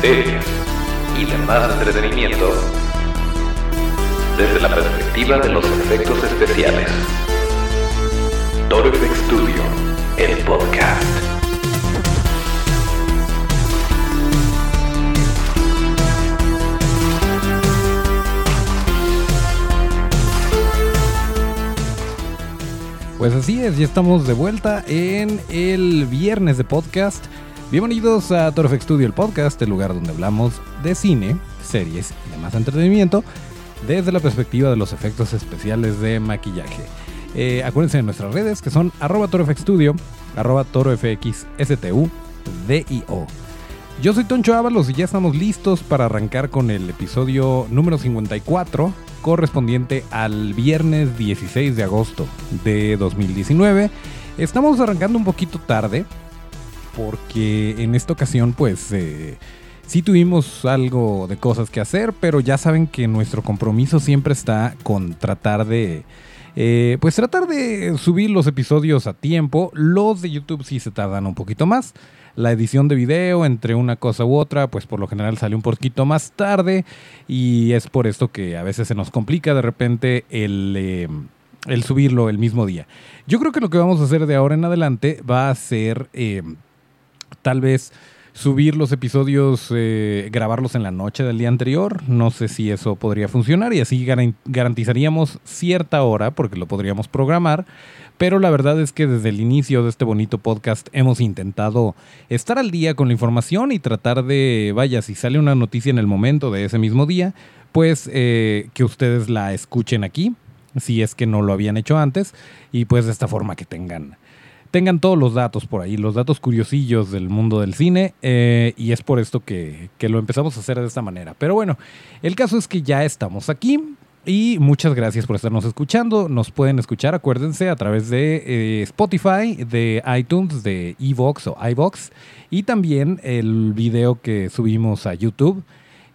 series y demás entretenimiento desde la perspectiva de los efectos especiales. Toro Studio, el podcast. Pues así es, ya estamos de vuelta en el viernes de podcast. Bienvenidos a Torfex Studio, el podcast, el lugar donde hablamos de cine, series y demás entretenimiento desde la perspectiva de los efectos especiales de maquillaje. Eh, acuérdense de nuestras redes que son arroba torofxstudio, arroba torofxstu, DIO. Yo soy Toncho Ábalos y ya estamos listos para arrancar con el episodio número 54 correspondiente al viernes 16 de agosto de 2019. Estamos arrancando un poquito tarde porque en esta ocasión pues eh, sí tuvimos algo de cosas que hacer, pero ya saben que nuestro compromiso siempre está con tratar de... Eh, pues tratar de subir los episodios a tiempo. Los de YouTube sí se tardan un poquito más la edición de video entre una cosa u otra, pues por lo general sale un poquito más tarde y es por esto que a veces se nos complica de repente el, eh, el subirlo el mismo día. Yo creo que lo que vamos a hacer de ahora en adelante va a ser tal vez subir los episodios, eh, grabarlos en la noche del día anterior. No sé si eso podría funcionar y así garantizaríamos cierta hora porque lo podríamos programar. Pero la verdad es que desde el inicio de este bonito podcast hemos intentado estar al día con la información y tratar de, vaya, si sale una noticia en el momento de ese mismo día, pues eh, que ustedes la escuchen aquí, si es que no lo habían hecho antes, y pues de esta forma que tengan tengan todos los datos por ahí, los datos curiosillos del mundo del cine, eh, y es por esto que, que, lo empezamos a hacer de esta manera. Pero bueno, el caso es que ya estamos aquí, y muchas gracias por estarnos escuchando. Nos pueden escuchar, acuérdense, a través de eh, Spotify, de iTunes, de Evox o iVox y también el video que subimos a YouTube.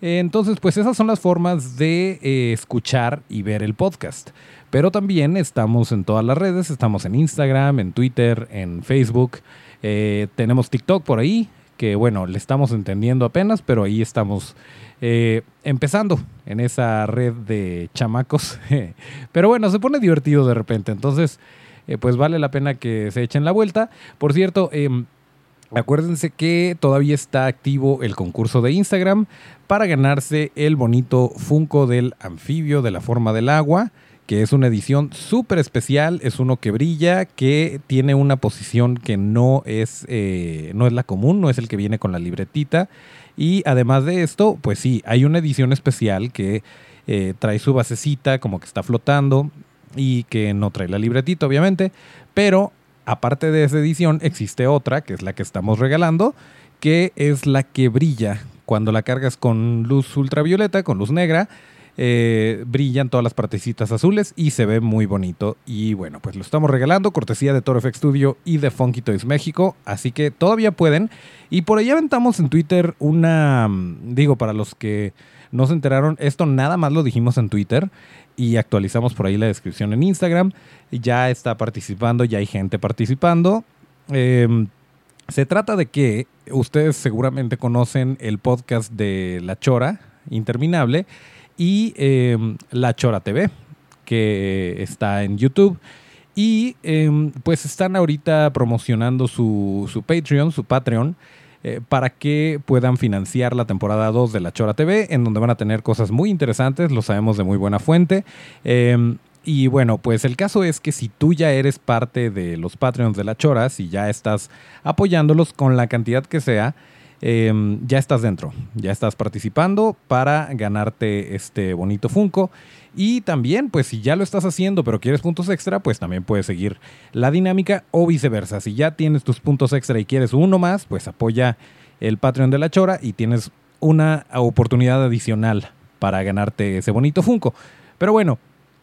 Entonces, pues esas son las formas de eh, escuchar y ver el podcast. Pero también estamos en todas las redes, estamos en Instagram, en Twitter, en Facebook, eh, tenemos TikTok por ahí, que bueno, le estamos entendiendo apenas, pero ahí estamos eh, empezando en esa red de chamacos. Pero bueno, se pone divertido de repente. Entonces, eh, pues vale la pena que se echen la vuelta. Por cierto, em, Acuérdense que todavía está activo el concurso de Instagram para ganarse el bonito Funko del anfibio de la forma del agua, que es una edición súper especial, es uno que brilla, que tiene una posición que no es, eh, no es la común, no es el que viene con la libretita. Y además de esto, pues sí, hay una edición especial que eh, trae su basecita, como que está flotando y que no trae la libretita, obviamente. Pero aparte de esa edición, existe otra, que es la que estamos regalando, que es la que brilla cuando la cargas con luz ultravioleta, con luz negra eh, brillan todas las partecitas azules y se ve muy bonito. Y bueno, pues lo estamos regalando, cortesía de Toro FX Studio y de Funky Toys México. Así que todavía pueden. Y por ahí aventamos en Twitter una. Mm, digo, para los que no se enteraron, esto nada más lo dijimos en Twitter y actualizamos por ahí la descripción en Instagram. Ya está participando, ya hay gente participando. Em, se trata de que ustedes seguramente conocen el podcast de La Chora Interminable y em, La Chora TV, que está en YouTube. Y em, pues están ahorita promocionando su, su Patreon, su Patreon, eh, para que puedan financiar la temporada 2 de La Chora TV, en donde van a tener cosas muy interesantes, lo sabemos de muy buena fuente. Em, y bueno, pues el caso es que si tú ya eres parte de los Patreons de La Chora, si ya estás apoyándolos con la cantidad que sea, Em, ya estás dentro, ya estás participando para ganarte este bonito Funko. Y también, pues si ya lo estás haciendo pero quieres puntos extra, pues también puedes seguir la dinámica o viceversa. Si ya tienes tus puntos extra y quieres uno más, pues apoya el Patreon de la Chora y tienes una oportunidad adicional para ganarte ese bonito Funko. Pero bueno,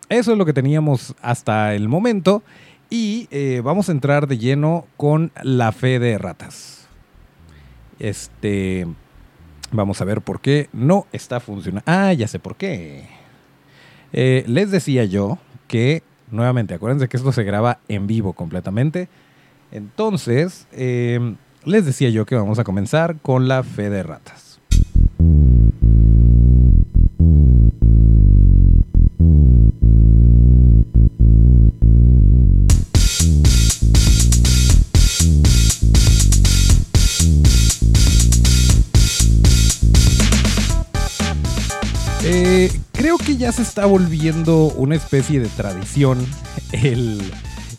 eso es lo que teníamos hasta el momento y eh, vamos a entrar de lleno con la fe de ratas. Este, vamos a ver por qué no está funcionando. Ah, ya sé por qué. Eh, les decía yo que, nuevamente, acuérdense que esto se graba en vivo completamente. Entonces, em, les decía yo que vamos a comenzar con la fe de ratas. Se está volviendo una especie de tradición el,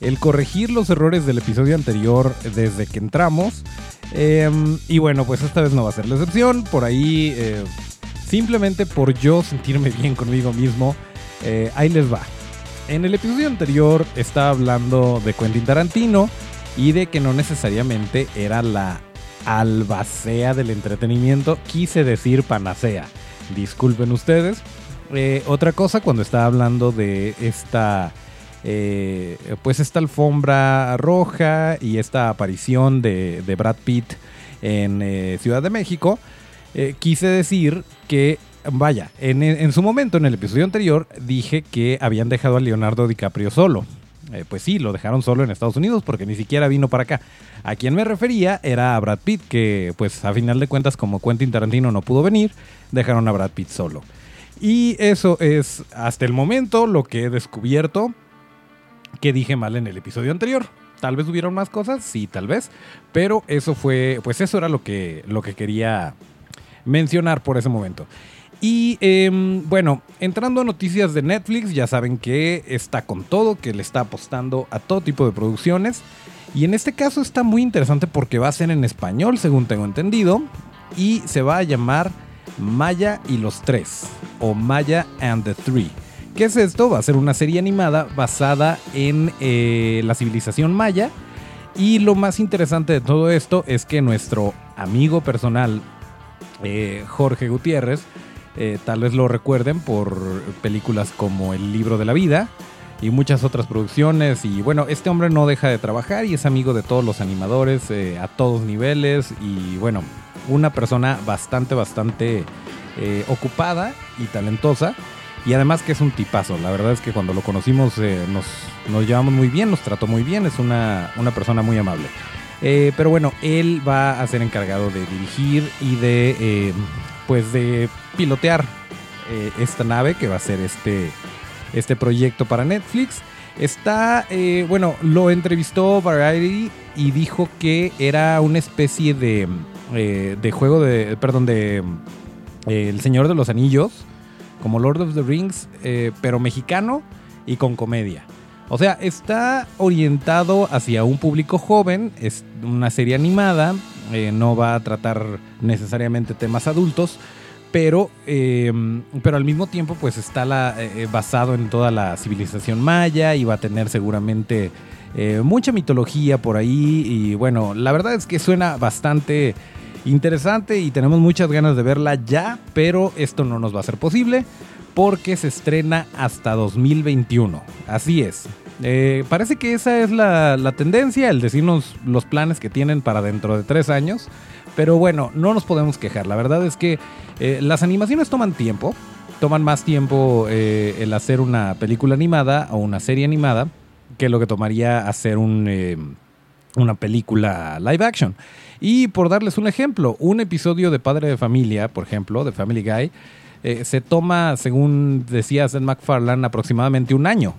el corregir los errores del episodio anterior desde que entramos. Em, y bueno, pues esta vez no va a ser la excepción. Por ahí, eh, simplemente por yo sentirme bien conmigo mismo, eh, ahí les va. En el episodio anterior estaba hablando de Quentin Tarantino y de que no necesariamente era la albacea del entretenimiento, quise decir panacea. Disculpen ustedes. Eh, otra cosa, cuando estaba hablando de esta, eh, pues esta alfombra roja y esta aparición de, Brad Pitt en eh, Ciudad de México, quise decir que, vaya, en, en su momento, en el episodio anterior, dije que habían dejado a Leonardo DiCaprio solo. Pues sí, lo dejaron solo en Estados Unidos porque ni siquiera vino para acá. A quien me refería era a Brad Pitt, que pues a final de cuentas como Quentin Tarantino no pudo venir, dejaron a Brad Pitt solo. Y eso es hasta el momento lo que he descubierto que dije mal en el episodio anterior. Tal vez hubieron más cosas, sí, tal vez, pero eso fue, pues eso era lo que, lo que quería mencionar por ese momento. Y em, bueno, entrando a noticias de Netflix, ya saben que está con todo, que le está apostando a todo tipo de producciones. Y en este caso está muy interesante porque va a ser en español, según tengo entendido, y se va a llamar Maya y los Tres, o Maya and the Three. ¿Qué es esto? Va a ser una serie animada basada en eh, la civilización maya. Y lo más interesante de todo esto es que nuestro amigo personal, eh, Jorge Gutiérrez, eh, tal vez lo recuerden por películas como El libro de la vida y muchas otras producciones. Y bueno, este hombre no deja de trabajar y es amigo de todos los animadores a todos niveles. Y bueno, una persona bastante, bastante eh, ocupada y talentosa. Y además que es un tipazo. La verdad es que cuando lo conocimos eh, nos, nos llevamos muy bien, nos trató muy bien. Es una, una persona muy amable. Eh, pero bueno, él va a ser encargado de dirigir y de, pues de pilotear esta nave que va a ser este, este proyecto para Netflix. Está, bueno, lo entrevistó Variety y dijo que era una especie de, eh, de juego de, perdón, de eh, El Señor de los Anillos, como Lord of the Rings, eh, pero mexicano y con comedia. O sea, está orientado hacia un público joven, es una serie animada, no va a tratar necesariamente temas adultos, pero, eh, pero al mismo tiempo pues está basado en toda la civilización maya y va a tener seguramente mucha mitología por ahí y bueno, la verdad es que suena bastante interesante y tenemos muchas ganas de verla ya, pero esto no nos va a ser posible porque se estrena hasta 2021. Así es. Eh, parece que esa es la, tendencia, el decirnos los planes que tienen para dentro de tres años. Pero bueno, no nos podemos quejar. La verdad es que eh, las animaciones toman tiempo. Toman más tiempo eh, el hacer una película animada o una serie animada que lo que tomaría hacer un, una película live action. Y por darles un ejemplo, un episodio de Padre de Familia, por ejemplo, de Family Guy, eh, se toma, según decía Seth MacFarlane, aproximadamente un año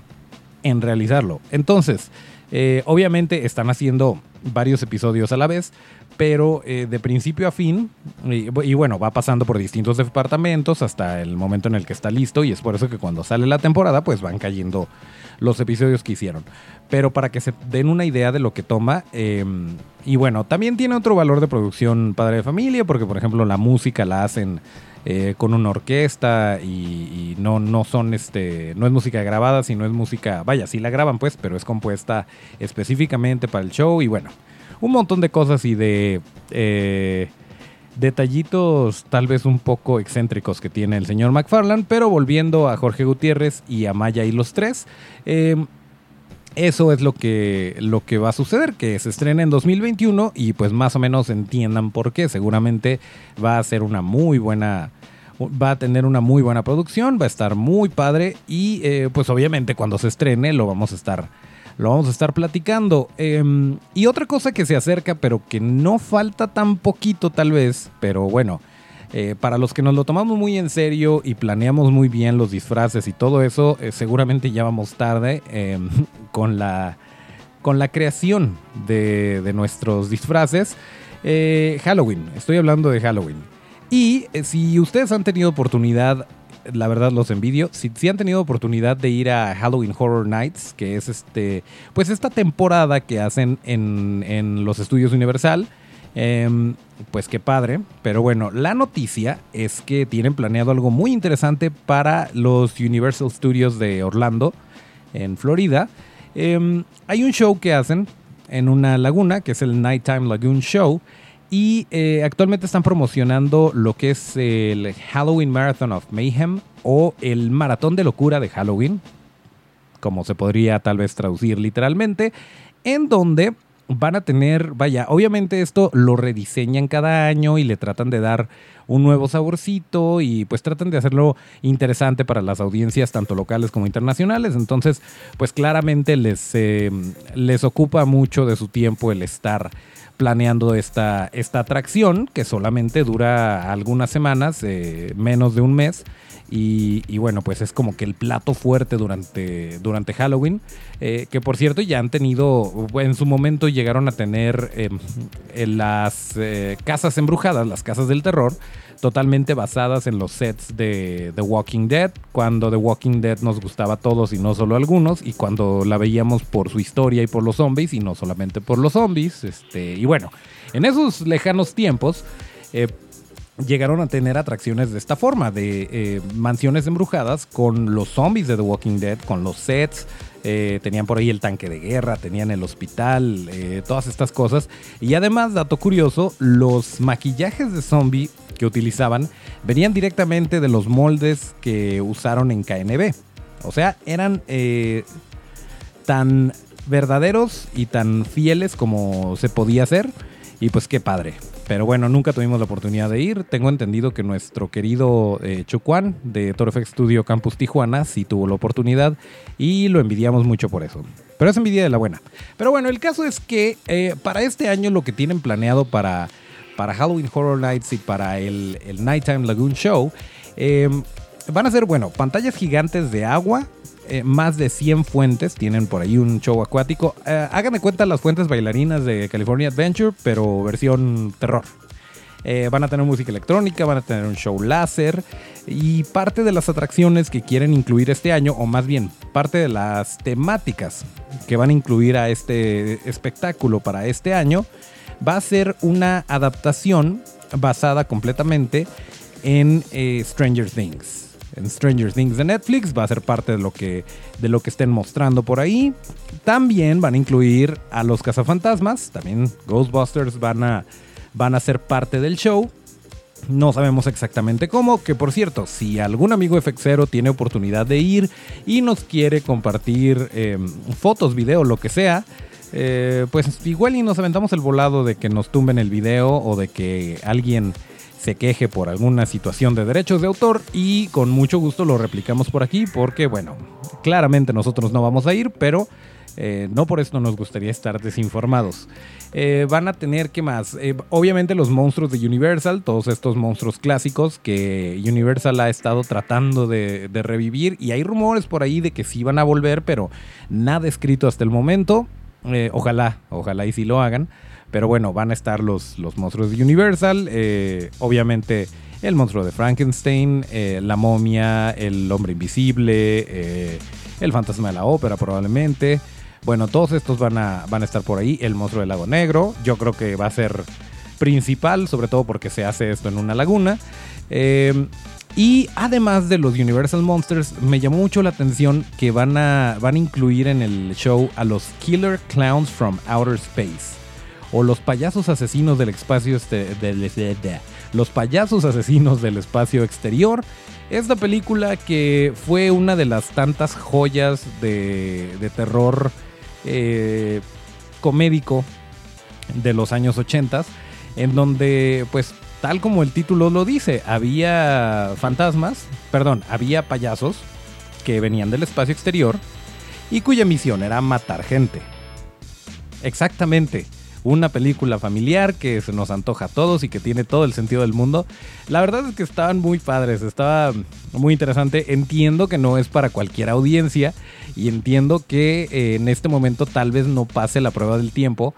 en realizarlo. Entonces, eh, obviamente están haciendo varios episodios a la vez, pero eh, de principio a fin, y, bueno, va pasando por distintos departamentos hasta el momento en el que está listo, y es por eso que cuando sale la temporada, pues van cayendo los episodios que hicieron. Pero para que se den una idea de lo que toma, eh, y bueno, también tiene otro valor de producción padre de familia, porque por ejemplo la música la hacen eh, con una orquesta y, y no, no son este, no es música grabada, sino es música, vaya, sí la graban pues, pero es compuesta específicamente para el show y bueno, un montón de cosas y de eh, detallitos tal vez un poco excéntricos que tiene el señor McFarland, pero volviendo a Jorge Gutiérrez y a Maya y los tres, eh, eso es lo que, lo que va a suceder, que se estrena en 2021 y pues más o menos entiendan por qué. Seguramente va a ser una muy buena, va a tener una muy buena producción, va a estar muy padre y eh, pues obviamente cuando se estrene lo vamos a estar, lo vamos a estar platicando. Eh, y otra cosa que se acerca pero que no falta tan poquito tal vez, pero bueno. Eh, para los que nos lo tomamos muy en serio y planeamos muy bien los disfraces y todo eso, eh, seguramente ya vamos tarde em, con, la, con la creación de, de nuestros disfraces. Eh, Halloween, estoy hablando de Halloween. Y si ustedes han tenido oportunidad la verdad los envidio. Si, si, han tenido oportunidad de ir a Halloween Horror Nights, que es este, pues esta temporada que hacen en, en los estudios Universal, eh, pues qué padre. Pero bueno, la noticia es que tienen planeado algo muy interesante para los Universal Studios de Orlando, en Florida. Eh, hay un show que hacen en una laguna, que es el Nighttime Lagoon Show. Y eh, actualmente están promocionando lo que es el Halloween Marathon of Mayhem o el Maratón de Locura de Halloween, como se podría tal vez traducir literalmente, en donde van a tener, vaya, obviamente esto lo rediseñan cada año y le tratan de dar un nuevo saborcito y pues tratan de hacerlo interesante para las audiencias tanto locales como internacionales. Entonces, pues claramente les, eh, les ocupa mucho de su tiempo el estar planeando esta, esta atracción que solamente dura algunas semanas, eh, menos de un mes. Y, bueno, pues es como que el plato fuerte durante, durante Halloween. Eh, que por cierto ya han tenido, en su momento llegaron a tener eh, en las eh, casas embrujadas, las casas del terror, totalmente basadas en los sets de The Walking Dead, cuando The Walking Dead nos gustaba a todos y no solo a algunos, y cuando la veíamos por su historia y por los zombies y no solamente por los zombies. Este, y bueno, en esos lejanos tiempos llegaron a tener atracciones de esta forma, de eh, mansiones embrujadas con los zombies de The Walking Dead, con los sets. Eh, tenían por ahí el tanque de guerra, tenían el hospital, eh, todas estas cosas. Y además, dato curioso, los maquillajes de zombie que utilizaban venían directamente de los moldes que usaron en KNB. O sea, eran tan verdaderos y tan fieles como se podía hacer. Y pues qué padre. Pero bueno, nunca tuvimos la oportunidad de ir. Tengo entendido que nuestro querido eh, de Torfx Studio Campus Tijuana sí tuvo la oportunidad y lo envidiamos mucho por eso. Pero es envidia de la buena. Pero bueno, el caso es que eh, para este año lo que tienen planeado para, para Halloween Horror Nights y para el, el Nighttime Lagoon Show eh, van a ser, bueno, pantallas gigantes de agua eh, más de 100 fuentes. Tienen por ahí un show acuático. Eh, háganme cuenta las fuentes bailarinas de California Adventure, pero versión terror. Eh, van a tener música electrónica, van a tener un show láser y parte de las atracciones que quieren incluir este año, o más bien parte de las temáticas que van a incluir a este espectáculo para este año, va a ser una adaptación basada completamente en Stranger Things en Stranger Things de Netflix. Va a ser parte de lo que, de lo que estén mostrando por ahí. También van a incluir a los cazafantasmas. También Ghostbusters van a, van a ser parte del show. No sabemos exactamente cómo, que por cierto, si algún amigo FXero tiene oportunidad de ir y nos quiere compartir em, fotos, video, lo que sea, eh, pues igual y nos aventamos el volado de que nos tumben el video o de que alguien se queje por alguna situación de derechos de autor y con mucho gusto lo replicamos por aquí porque, bueno, claramente nosotros no vamos a ir, pero eh, no por esto nos gustaría estar desinformados. Eh, van a tener, ¿qué más? Eh, obviamente los monstruos de Universal, todos estos monstruos clásicos que Universal ha estado tratando de, revivir y hay rumores por ahí de que sí van a volver, pero nada escrito hasta el momento. ojalá, ojalá y sí lo hagan. Pero bueno, van a estar los, los monstruos de Universal. Eh, obviamente el monstruo de Frankenstein, eh, la momia, el hombre invisible, eh, el fantasma de la ópera probablemente. Bueno, todos estos van a, van a estar por ahí. El monstruo del lago negro, yo creo que va a ser principal, sobre todo porque se hace esto en una laguna. y además de los Universal Monsters, me llamó mucho la atención que van a, van a incluir en el show a los Killer Clowns from Outer Space o Los payasos asesinos del espacio este, Los payasos asesinos del espacio exterior. Esta película que fue una de las tantas joyas de, terror eh, comédico de los años 80, en donde, pues, tal como el título lo dice, había fantasmas, perdón, había payasos que venían del espacio exterior y cuya misión era matar gente. Exactamente una película familiar que se nos antoja a todos y que tiene todo el sentido del mundo. La verdad es que estaban muy padres, estaba muy interesante. Entiendo que no es para cualquier audiencia y entiendo que eh, en este momento tal vez no pase la prueba del tiempo.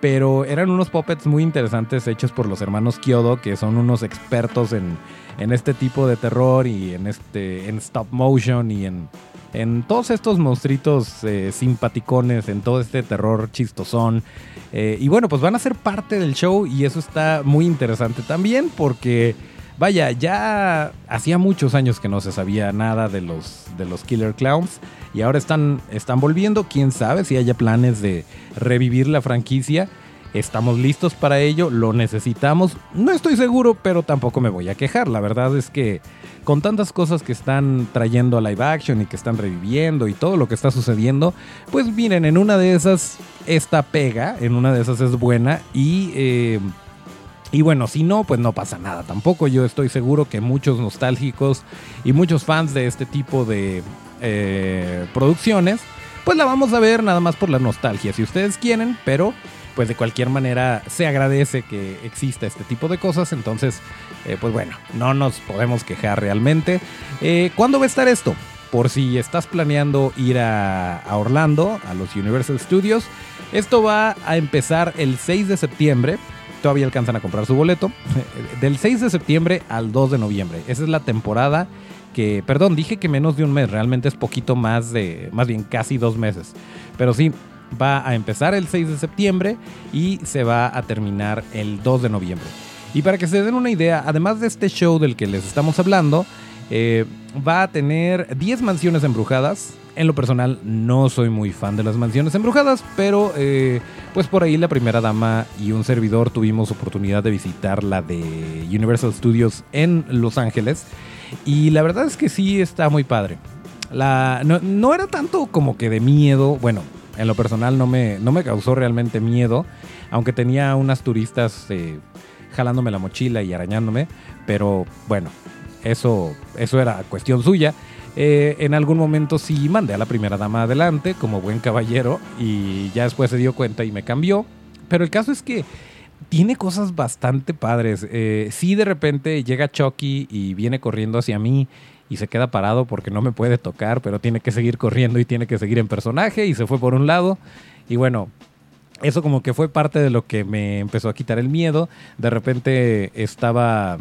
Pero eran unos puppets muy interesantes hechos por los hermanos Kyodo, que son unos expertos en, en este tipo de terror y en, este, en stop motion y en, en todos estos monstruitos eh, simpaticones, en todo este terror chistosón. Eh, y bueno, pues van a ser parte del show y eso está muy interesante también porque, vaya, ya hacía muchos años que no se sabía nada de los, de los Killer Clowns y ahora están, están volviendo. Quién sabe si haya planes de revivir la franquicia. Estamos listos para ello, lo necesitamos. No estoy seguro, pero tampoco me voy a quejar. La verdad es que con tantas cosas que están trayendo a live action y que están reviviendo y todo lo que está sucediendo, pues miren, en una de esas esta pega, en una de esas es buena y... Eh, y bueno, si no, pues no pasa nada tampoco. Yo estoy seguro que muchos nostálgicos y muchos fans de este tipo de eh, producciones, pues la vamos a ver nada más por la nostalgia, si ustedes quieren, pero pues de cualquier manera se agradece que exista este tipo de cosas. Entonces, eh, pues bueno, no nos podemos quejar realmente. Eh, ¿Cuándo va a estar esto? Por si estás planeando ir a, Orlando, a los Universal Studios, esto va a empezar el 6 de septiembre. Todavía alcanzan a comprar su boleto. Del 6 de septiembre al 2 de noviembre. Esa es la temporada que, perdón, dije que menos de un mes, realmente es poquito más de, más bien casi dos meses. Pero sí, va a empezar el 6 de septiembre y se va a terminar el 2 de noviembre. Y para que se den una idea, además de este show del que les estamos hablando, eh, va a tener 10 mansiones embrujadas. En lo personal no soy muy fan de las mansiones embrujadas, pero eh, pues por ahí la primera dama y un servidor tuvimos oportunidad de visitar la de Universal Studios en Los Ángeles. Y la verdad es que sí está muy padre. La, no, no era tanto como que de miedo, bueno, en lo personal no me, no me causó realmente miedo, aunque tenía unas turistas eh, jalándome la mochila y arañándome, pero bueno, eso, eso era cuestión suya. Eh, en algún momento sí mandé a la primera dama adelante como buen caballero y ya después se dio cuenta y me cambió. Pero el caso es que tiene cosas bastante padres. Eh, sí, de repente llega Chucky y viene corriendo hacia mí y se queda parado porque no me puede tocar, pero tiene que seguir corriendo y tiene que seguir en personaje y se fue por un lado. Y bueno, eso como que fue parte de lo que me empezó a quitar el miedo. De repente estaba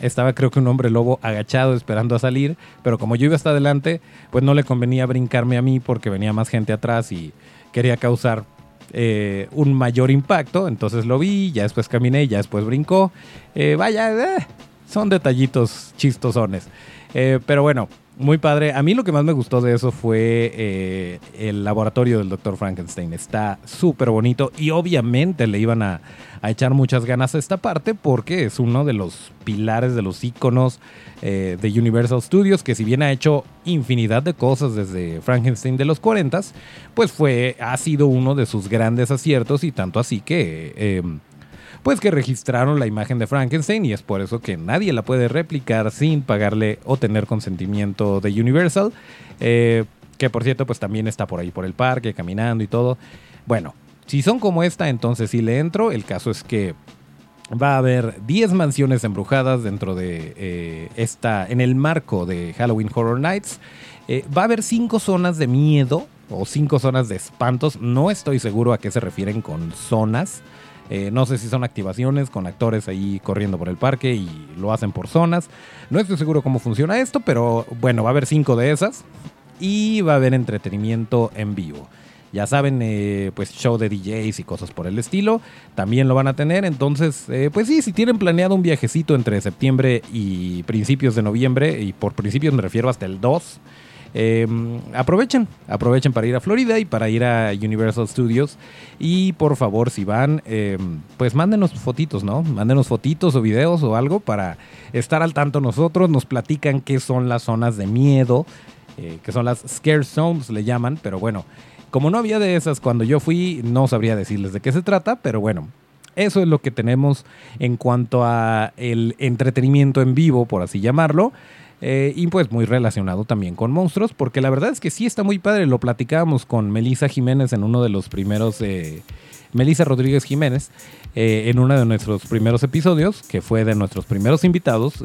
estaba creo que un hombre lobo agachado esperando a salir, pero como yo iba hasta adelante, pues no le convenía brincarme a mí porque venía más gente atrás y quería causar eh, un mayor impacto. Entonces lo vi, ya después caminé, ya después brincó. Eh, vaya, eh, son detallitos chistosones. Eh, pero bueno, muy padre. A mí lo que más me gustó de eso fue eh, el laboratorio del Dr. Frankenstein. Está súper bonito y obviamente le iban a, echar muchas ganas a esta parte porque es uno de los pilares, de los iconos eh, de Universal Studios, que si bien ha hecho infinidad de cosas desde Frankenstein de los 40, pues fue, ha sido uno de sus grandes aciertos y tanto así que pues que registraron la imagen de Frankenstein y es por eso que nadie la puede replicar sin pagarle o tener consentimiento de Universal. Eh, que por cierto, pues también está por ahí por el parque, caminando y todo. Bueno, si son como esta, entonces sí le entro. El caso es que va a haber 10 mansiones embrujadas dentro de eh, esta, en el marco de Halloween Horror Nights. Eh, va a haber 5 zonas de miedo o 5 zonas de espantos. No estoy seguro a qué se refieren con zonas. Eh, no sé si son activaciones con actores ahí corriendo por el parque y lo hacen por zonas. No estoy seguro cómo funciona esto, pero bueno, va a haber cinco de esas y va a haber entretenimiento en vivo. Ya saben, eh, pues show de DJs y cosas por el estilo, también lo van a tener. Entonces, eh, pues sí, si tienen planeado un viajecito entre septiembre y principios de noviembre, y por principios me refiero hasta el 2, Em, aprovechen, aprovechen para ir a Florida y para ir a Universal Studios. Y por favor, si van, em, pues mándenos fotitos, ¿no? Mándenos fotitos o videos o algo para estar al tanto nosotros. Nos platican qué son las zonas de miedo, eh, que son las scare zones, le llaman. Pero bueno, como no había de esas cuando yo fui, no sabría decirles de qué se trata, pero bueno. Eso es lo que tenemos en cuanto a el entretenimiento en vivo, por así llamarlo. Eh, y pues muy relacionado también con monstruos, porque la verdad es que sí está muy padre. Lo platicábamos con Melissa Jiménez en uno de los primeros eh, Melissa Rodríguez Jiménez, eh, en uno de nuestros primeros episodios, que fue de nuestros primeros invitados.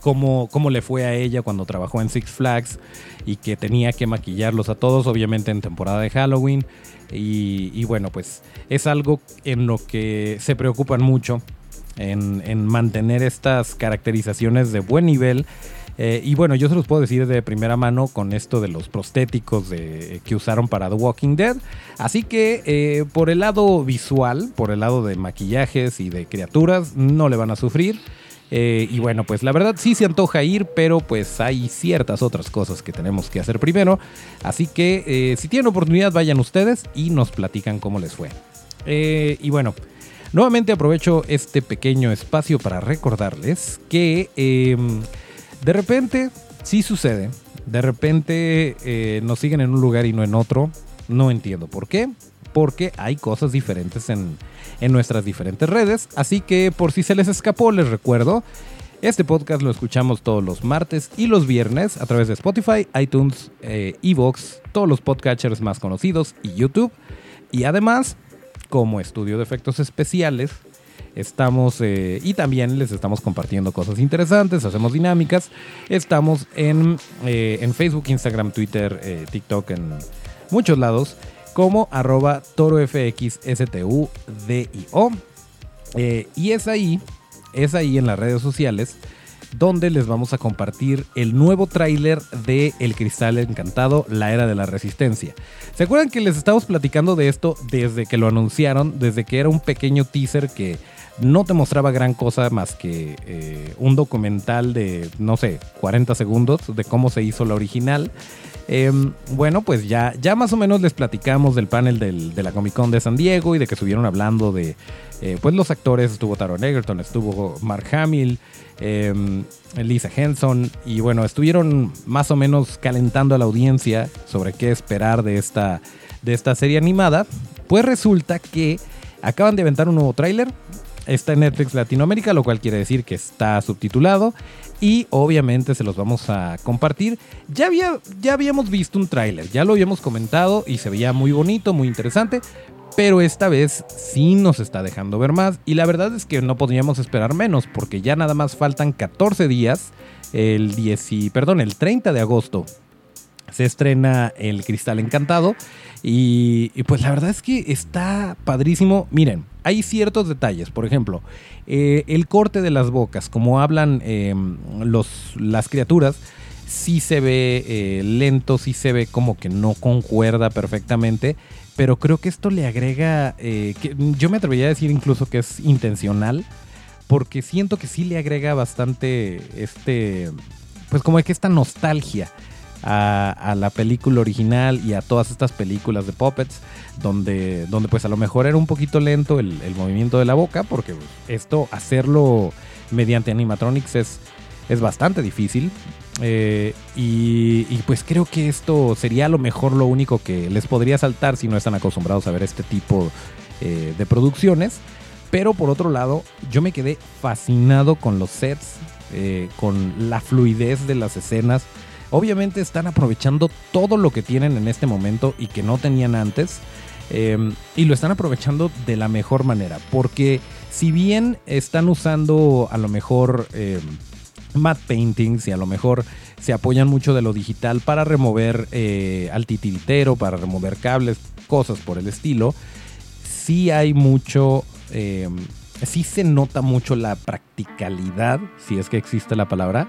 Cómo, cómo le fue a ella cuando trabajó en Six Flags y que tenía que maquillarlos a todos, obviamente en temporada de Halloween. Y bueno, pues es algo en lo que se preocupan mucho, en, en mantener estas caracterizaciones de buen nivel. Eh, y bueno, yo se los puedo decir de primera mano con esto de los prostéticos de, que usaron para The Walking Dead. Así que eh, por el lado visual, por el lado de maquillajes y de criaturas, no le van a sufrir. Eh, y bueno, pues la verdad sí se antoja ir, pero pues hay ciertas otras cosas que tenemos que hacer primero. Así que eh, si tienen oportunidad, vayan ustedes y nos platican cómo les fue. Eh, y bueno, nuevamente aprovecho este pequeño espacio para recordarles que em, de repente sí sucede. De repente nos siguen en un lugar y no en otro. No entiendo por qué. Porque hay cosas diferentes en, en nuestras diferentes redes. Así que por si se les escapó, les recuerdo, este podcast lo escuchamos todos los martes y los viernes a través de Spotify, iTunes, eh, Evox, todos los podcatchers más conocidos y YouTube. Y además, como estudio de efectos especiales, estamos eh, y también les estamos compartiendo cosas interesantes, hacemos dinámicas. Estamos en, eh, en Facebook, Instagram, Twitter, eh, TikTok, en muchos lados como arroba torofxstudio. Y es ahí, es ahí en las redes sociales donde les vamos a compartir el nuevo tráiler de El Cristal Encantado, la Era de la Resistencia. ¿Se acuerdan que les estamos platicando de esto desde que lo anunciaron, desde que era un pequeño teaser que no te mostraba gran cosa más que eh, un documental de, no sé, 40 segundos de cómo se hizo la original? Em, bueno, pues ya, ya más o menos les platicamos del panel de la Comic Con de San Diego y de que estuvieron hablando de eh, pues los actores. Estuvo Taron Egerton, estuvo Mark Hamill, em, Lisa Henson y bueno, estuvieron más o menos calentando a la audiencia sobre qué esperar de esta, de esta serie animada. Pues resulta que acaban de aventar un nuevo tráiler. Está en Netflix Latinoamérica, lo cual quiere decir que está subtitulado y obviamente se los vamos a compartir. Ya, había, ya habíamos visto un tráiler, ya lo habíamos comentado y se veía muy bonito, muy interesante, pero esta vez sí nos está dejando ver más y la verdad es que no podríamos esperar menos porque ya nada más faltan 14 días, el 10 perdón, el 30 de agosto se estrena El Cristal Encantado y, pues la verdad es que está padrísimo. Miren, hay ciertos detalles, por ejemplo, eh, el corte de las bocas, como hablan eh, los, las criaturas, sí se ve eh, lento, sí se ve como que no concuerda perfectamente, pero creo que esto le agrega, eh, yo me atrevería a decir incluso que es intencional, porque siento que sí le agrega bastante este, pues como que esta nostalgia a, la película original y a todas estas películas de puppets, donde, donde pues a lo mejor era un poquito lento el, movimiento de la boca, porque esto hacerlo mediante animatronics es, es bastante difícil. Eh, y, y, pues creo que esto sería a lo mejor lo único que les podría saltar si no están acostumbrados a ver este tipo eh, de producciones. Pero por otro lado, yo me quedé fascinado con los sets, eh, con la fluidez de las escenas obviamente están aprovechando todo lo que tienen en este momento y que no tenían antes. Eh, y lo están aprovechando de la mejor manera. Porque si bien están usando a lo mejor eh, matte paintings y a lo mejor se apoyan mucho de lo digital para remover eh, para remover cables, cosas por el estilo, sí hay mucho... Eh, sí se nota mucho la practicalidad, si es que existe la palabra,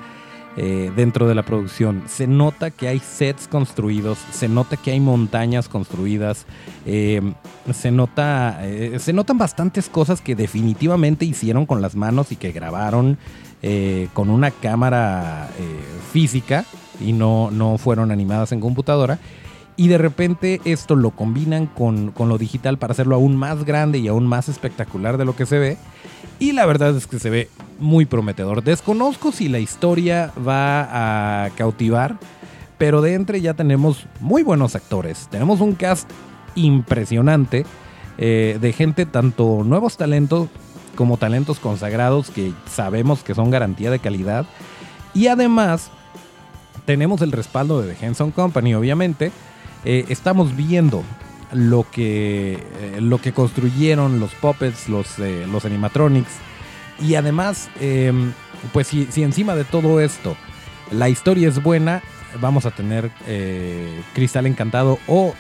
eh, dentro de la producción. Se nota que hay sets construidos, se nota que hay montañas construidas, eh, se, nota, eh, se notan bastantes cosas que definitivamente hicieron con las manos y que grabaron con una cámara física y no, no fueron animadas en computadora. Y de repente esto lo combinan con, con, lo digital para hacerlo aún más grande y aún más espectacular de lo que se ve. Y la verdad es que se ve muy prometedor. Desconozco si la historia va a cautivar, pero de entre ya tenemos muy buenos actores. Tenemos un cast impresionante eh, de gente, tanto nuevos talentos como talentos consagrados que sabemos que son garantía de calidad. Y además tenemos el respaldo de The Henson Company, obviamente. Eh, estamos viendo lo que, eh, lo que construyeron los puppets, los, eh, los animatronics. Y además, em, pues si, si, encima de todo esto la historia es buena, vamos a tener eh, Cristal Encantado o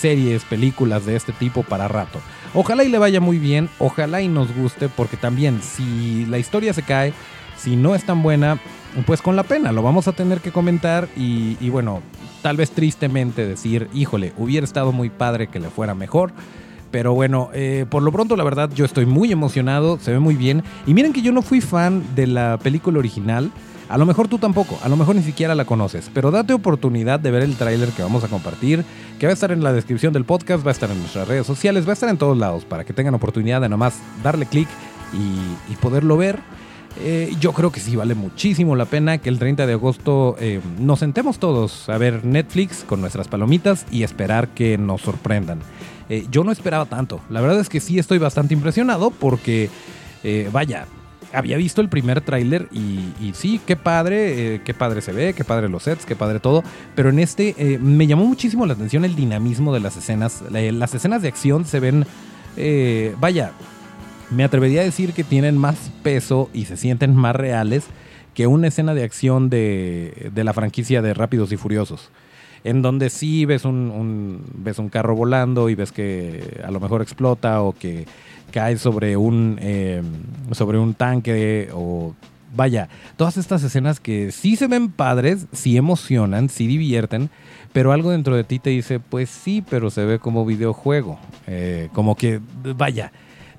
series, películas de este tipo para rato. Ojalá y le vaya muy bien, ojalá y nos guste, porque también si la historia se cae, si no es tan buena, pues con la pena, lo vamos a tener que comentar y, bueno, tal vez tristemente decir, híjole, hubiera estado muy padre que le fuera mejor. Pero bueno, eh, por lo pronto la verdad yo estoy muy emocionado, se ve muy bien. Y miren que yo no fui fan de la película original. A lo mejor tú tampoco, a lo mejor ni siquiera la conoces, pero date oportunidad de ver el tráiler que vamos a compartir, que va a estar en la descripción del podcast, va a estar en nuestras redes sociales, va a estar en todos lados para que tengan oportunidad de nomás darle clic y, poderlo ver. Eh, yo creo que sí vale muchísimo la pena que el 30 de agosto eh, nos sentemos todos a ver Netflix con nuestras palomitas y esperar que nos sorprendan. Eh, yo no esperaba tanto, la verdad es que sí estoy bastante impresionado porque, vaya, había visto el primer tráiler y, sí, qué padre, eh, qué padre se ve, qué padre los sets, qué padre todo. Pero en este me llamó muchísimo la atención el dinamismo de las escenas. las escenas de acción se ven, vaya, me atrevería a decir que tienen más peso y se sienten más reales que una escena de acción de, de la franquicia de Rápidos y Furiosos en donde sí ves un, ves un carro volando y ves que a lo mejor explota o que cae sobre un, em, sobre un tanque o vaya, todas estas escenas que sí se ven padres, sí emocionan, sí divierten, pero algo dentro de ti te dice, pues sí, pero se ve como videojuego, eh, como que, vaya,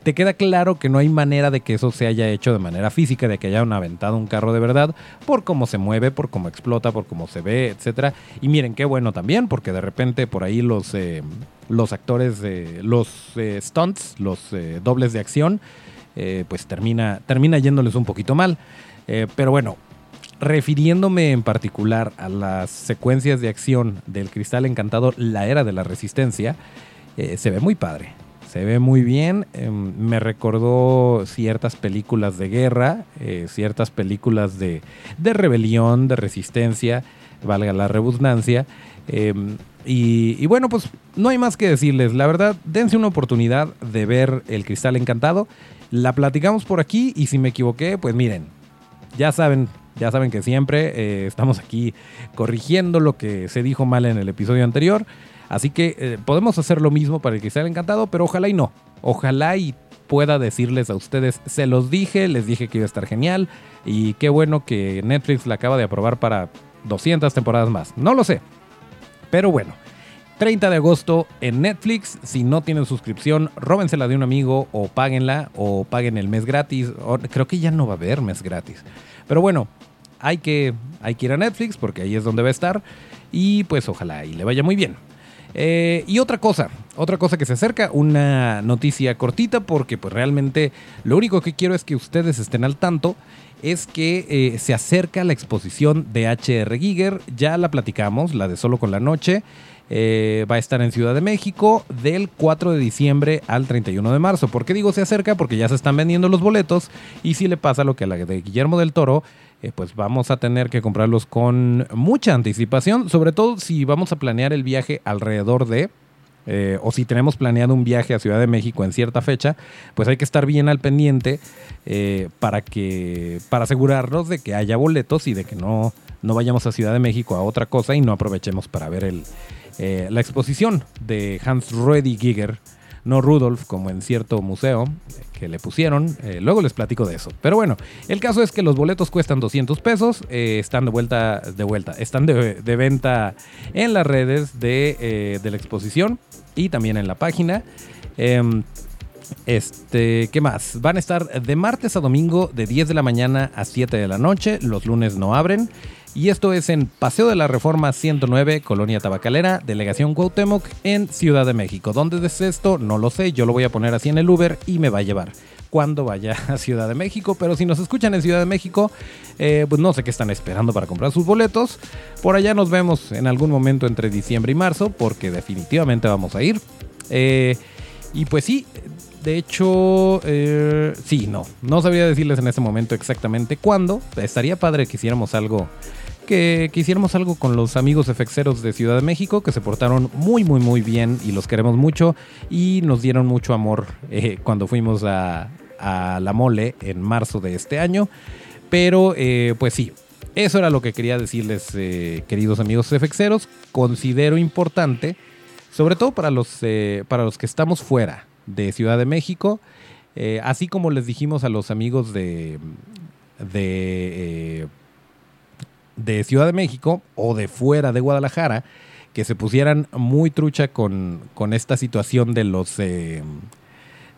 te queda claro que no hay manera de que eso se haya hecho de manera física, de que hayan aventado un carro de verdad, por cómo se mueve, por cómo explota, por cómo se ve, etc. Y miren, qué bueno también, porque de repente por ahí los, eh, los actores, los eh, stunts, los eh, dobles de acción, pues termina, termina yéndoles un poquito mal. pero bueno, refiriéndome en particular a las secuencias de acción del Cristal Encantado, la era de la resistencia, se ve muy padre se ve muy bien. Em, me recordó ciertas películas de guerra, eh, ciertas películas de, rebelión, de resistencia, valga la redundancia. Em, y, bueno, pues no hay más que decirles. La verdad, dense una oportunidad de ver El Cristal Encantado. La platicamos por aquí y si me equivoqué, pues miren, ya saben, ya saben que siempre eh, estamos aquí corrigiendo lo que se dijo mal en el episodio anterior. Así que eh, podemos hacer lo mismo para el que sea encantado, pero ojalá y no. Ojalá y pueda decirles a ustedes, se los dije, les dije que iba a estar genial y qué bueno que Netflix la acaba de aprobar para 200 temporadas más. No lo sé. Pero bueno, 30 de agosto en Netflix. Si no tienen suscripción, róbensela de un amigo o páguenla o paguen el mes gratis. creo que ya no va a haber mes gratis. Pero bueno, hay que, hay que ir a Netflix porque ahí es donde va a estar. Y pues ojalá y le vaya muy bien. Eh, y otra cosa, otra cosa que se acerca, una noticia cortita porque pues realmente lo único que quiero es que ustedes estén al tanto es que eh, se acerca la exposición de HR Giger, ya la platicamos, la de Solo con la Noche. Eh, va a estar en Ciudad de México del 4 de diciembre al 31 de marzo. ¿Por qué digo se acerca? Porque ya se están vendiendo los boletos y si le pasa lo que a la de Guillermo del Toro, eh, pues vamos a tener que comprarlos con mucha anticipación, sobre todo si vamos a planear el viaje alrededor de... Eh, o si tenemos planeado un viaje a Ciudad de México en cierta fecha, pues hay que estar bien al pendiente para que para asegurarnos de que haya boletos y de que no, no vayamos a Ciudad de México a otra cosa y no aprovechemos para ver el, eh, la exposición de Hans Ruedi Giger, no Rudolf, como en cierto museo que le pusieron. Eh, luego les platico de eso. Pero bueno, el caso es que los boletos cuestan 200 pesos. Eh, están de vuelta, de vuelta, están de, venta en las redes de, de, la exposición y también en la página. Em, este, ¿qué más? Van a estar de martes a domingo de 10 de la mañana a 7 de la noche. Los lunes no abren. Y esto es en Paseo de la Reforma 109, Colonia Tabacalera, Delegación Cuauhtémoc, en Ciudad de México. ¿Dónde es esto? No lo sé, yo lo voy a poner así en el Uber y me va a llevar cuando vaya a Ciudad de México. Pero si nos escuchan en Ciudad de México, eh, pues no sé qué están esperando para comprar sus boletos. Por allá nos vemos en algún momento entre diciembre y marzo, porque definitivamente vamos a ir. Eh, y pues sí, de hecho, eh, sí, no. No sabría decirles en este momento exactamente cuándo. Estaría padre que hiciéramos algo que, hiciéramos algo con los amigos efexeros de Ciudad de México, que se portaron muy, muy, muy bien y los queremos mucho y nos dieron mucho amor eh, cuando fuimos a, la mole en marzo de este año. Pero eh, pues sí, eso era lo que quería decirles, eh, queridos amigos efexeros. Considero importante, sobre todo para los, para los que estamos fuera de Ciudad de México, así como les dijimos a los amigos de, de, de Ciudad de México o de fuera de Guadalajara, que se pusieran muy trucha con, con esta situación de los... eh,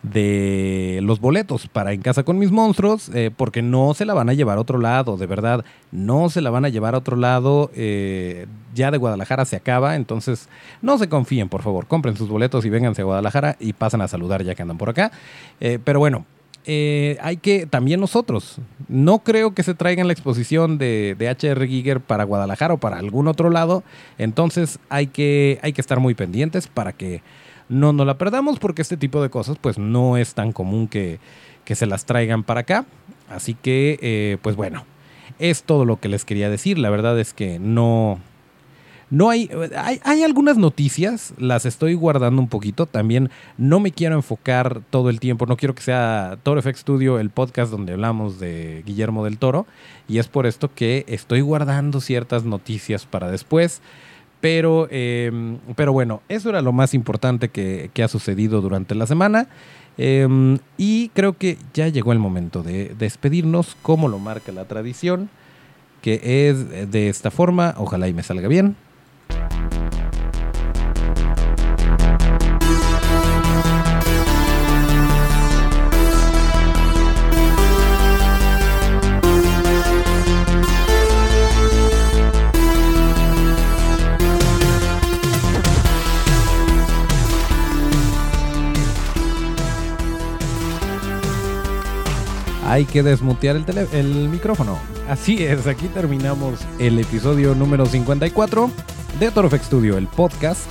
de los boletos para En Casa con mis monstruos, eh, porque no se la van a llevar a otro lado, de verdad, no se la van a llevar a otro lado, eh, ya de Guadalajara se acaba, entonces no se confíen, por favor, compren sus boletos y vénganse a Guadalajara y pasan a saludar ya que andan por acá. Pero bueno, eh, hay que, también nosotros, no creo que se traigan la exposición de, de HR Giger para Guadalajara o para algún otro lado, entonces hay que, hay que estar muy pendientes para que no nos la perdamos porque este tipo de cosas pues no es tan común que, que se las traigan para acá. Así que eh, pues bueno, es todo lo que les quería decir. La verdad es que no... No hay, hay, algunas noticias, las estoy guardando un poquito. También no me quiero enfocar todo el tiempo, no quiero que sea Toro FX Studio el podcast donde hablamos de Guillermo del Toro. Y es por esto que estoy guardando ciertas noticias para después. Pero, eh, pero bueno, eso era lo más importante que, ha sucedido durante la semana. Eh, y creo que ya llegó el momento de despedirnos, como lo marca la tradición, que es de esta forma. Ojalá y me salga bien. Hay que desmutear el, tele- el micrófono. Así es, aquí terminamos el episodio número 54 de Torofex Studio, el podcast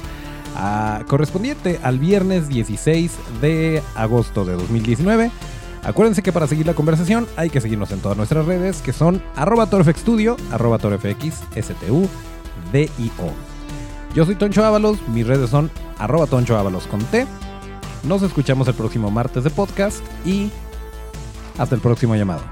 ah, correspondiente al viernes 16 de agosto de 2019. Acuérdense que para seguir la conversación hay que seguirnos en todas nuestras redes que son arroba Torofex Studio, arroba. Yo soy Toncho Ábalos, mis redes son arroba Toncho Ábalos con T. Nos escuchamos el próximo martes de podcast y hasta el próximo llamado.